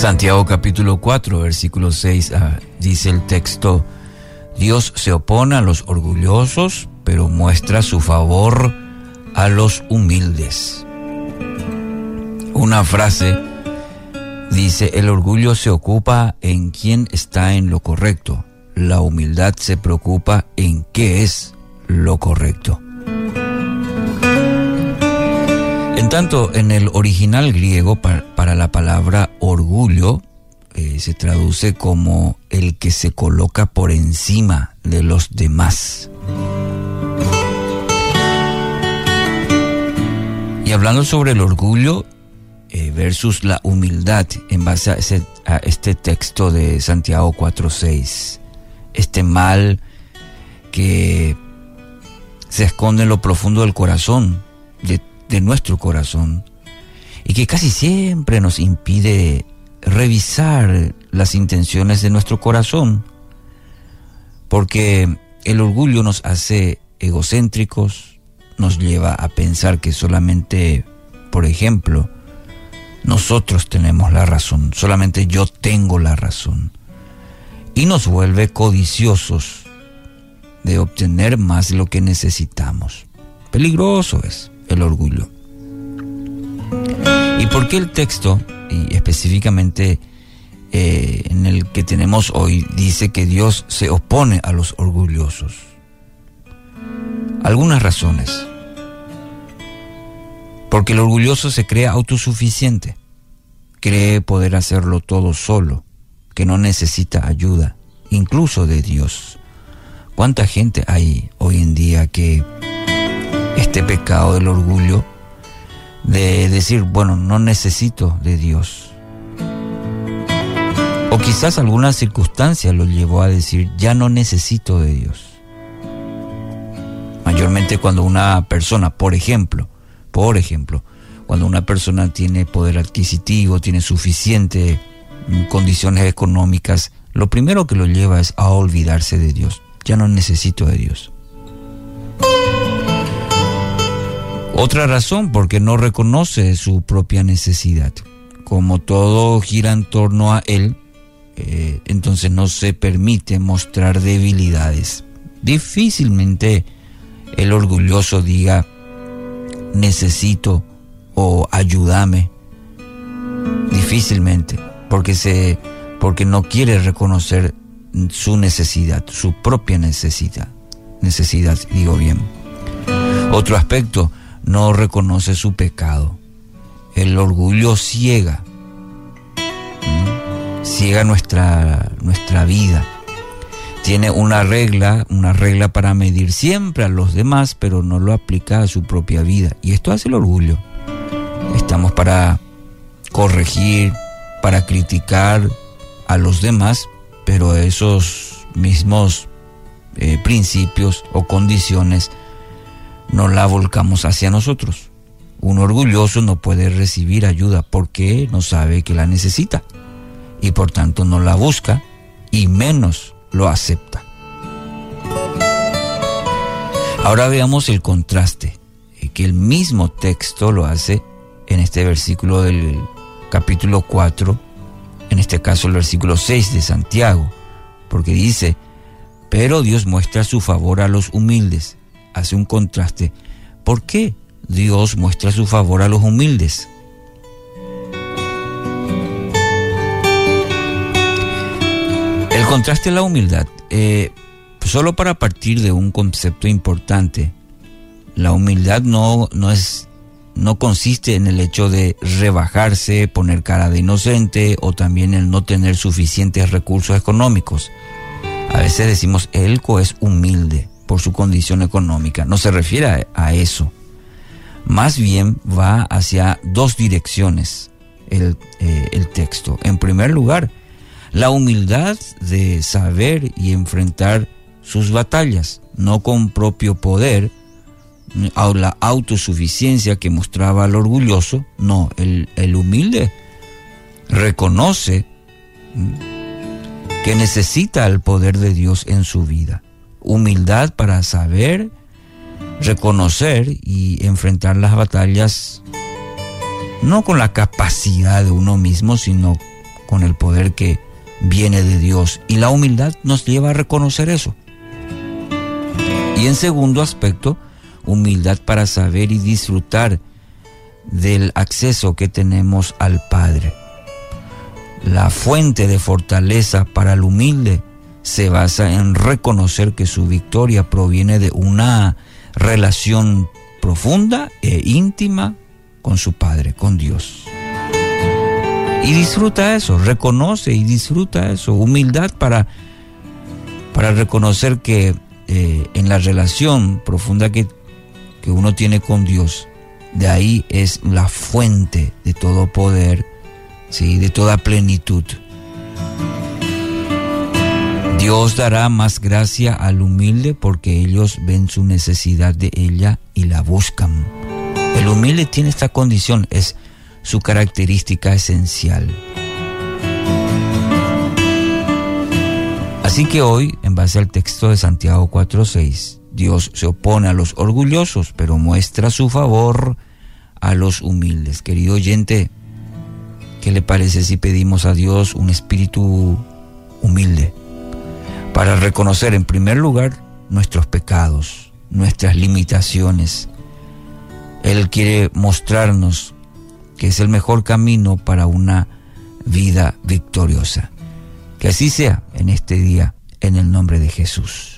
Santiago capítulo 4, versículo 6, ah, dice el texto, Dios se opone a los orgullosos, pero muestra su favor a los humildes. Una frase dice, el orgullo se ocupa en quién está en lo correcto, la humildad se preocupa en qué es lo correcto. En tanto, en el original griego para, la palabra orgullo eh, se traduce como el que se coloca por encima de los demás. Y hablando sobre el orgullo eh, versus la humildad en base a, este texto de Santiago 4.6, este mal que se esconde en lo profundo del corazón, de nuestro corazón y que casi siempre nos impide revisar las intenciones de nuestro corazón, porque el orgullo nos hace egocéntricos, nos lleva a pensar que solamente, por ejemplo, nosotros tenemos la razón, solamente yo tengo la razón, y nos vuelve codiciosos de obtener más de lo que necesitamos. Peligroso es el orgullo. ¿Y por qué el texto, y específicamente eh, en el que tenemos hoy, dice que Dios se opone a los orgullosos? Algunas razones. Porque el orgulloso se cree autosuficiente, cree poder hacerlo todo solo, que no necesita ayuda, incluso de Dios. ¿Cuánta gente hay hoy en día que este pecado del orgullo de decir, bueno, no necesito de Dios. O quizás alguna circunstancia lo llevó a decir, ya no necesito de Dios. Mayormente cuando una persona, por ejemplo, por ejemplo, cuando una persona tiene poder adquisitivo, tiene suficiente mm, condiciones económicas, lo primero que lo lleva es a olvidarse de Dios. Ya no necesito de Dios. Otra razón, porque no reconoce su propia necesidad. Como todo gira en torno a él, eh, entonces no se permite mostrar debilidades. Difícilmente el orgulloso diga, necesito o ayúdame. Difícilmente, porque, se, porque no quiere reconocer su necesidad, su propia necesidad. Necesidad, digo bien. Otro aspecto, no reconoce su pecado. El orgullo ciega, ciega nuestra, nuestra vida. Tiene una regla, una regla para medir siempre a los demás, pero no lo aplica a su propia vida. Y esto hace el orgullo. Estamos para corregir, para criticar a los demás, pero esos mismos eh, principios o condiciones no la volcamos hacia nosotros. Un orgulloso no puede recibir ayuda porque no sabe que la necesita y por tanto no la busca y menos lo acepta. Ahora veamos el contraste, que el mismo texto lo hace en este versículo del capítulo 4, en este caso el versículo 6 de Santiago, porque dice, pero Dios muestra su favor a los humildes hace un contraste. ¿Por qué Dios muestra su favor a los humildes? El contraste es la humildad. Eh, solo para partir de un concepto importante, la humildad no, no es no consiste en el hecho de rebajarse, poner cara de inocente o también el no tener suficientes recursos económicos. A veces decimos, Elco es humilde por su condición económica. No se refiere a, eso. Más bien va hacia dos direcciones el, eh, el texto. En primer lugar, la humildad de saber y enfrentar sus batallas, no con propio poder, o la autosuficiencia que mostraba el orgulloso, no, el, el humilde reconoce que necesita el poder de Dios en su vida humildad para saber, reconocer y enfrentar las batallas no con la capacidad de uno mismo, sino con el poder que viene de Dios. Y la humildad nos lleva a reconocer eso. Y en segundo aspecto, humildad para saber y disfrutar del acceso que tenemos al Padre. La fuente de fortaleza para el humilde se basa en reconocer que su victoria proviene de una relación profunda e íntima con su Padre, con Dios. Y disfruta eso, reconoce y disfruta eso, humildad para, para reconocer que eh, en la relación profunda que, que uno tiene con Dios, de ahí es la fuente de todo poder, ¿sí? de toda plenitud. Dios dará más gracia al humilde porque ellos ven su necesidad de ella y la buscan. El humilde tiene esta condición, es su característica esencial. Así que hoy, en base al texto de Santiago 4:6, Dios se opone a los orgullosos, pero muestra su favor a los humildes. Querido oyente, ¿qué le parece si pedimos a Dios un espíritu humilde para reconocer en primer lugar nuestros pecados, nuestras limitaciones? Él quiere mostrarnos que es el mejor camino para una vida victoriosa. Que así sea en este día, en el nombre de Jesús.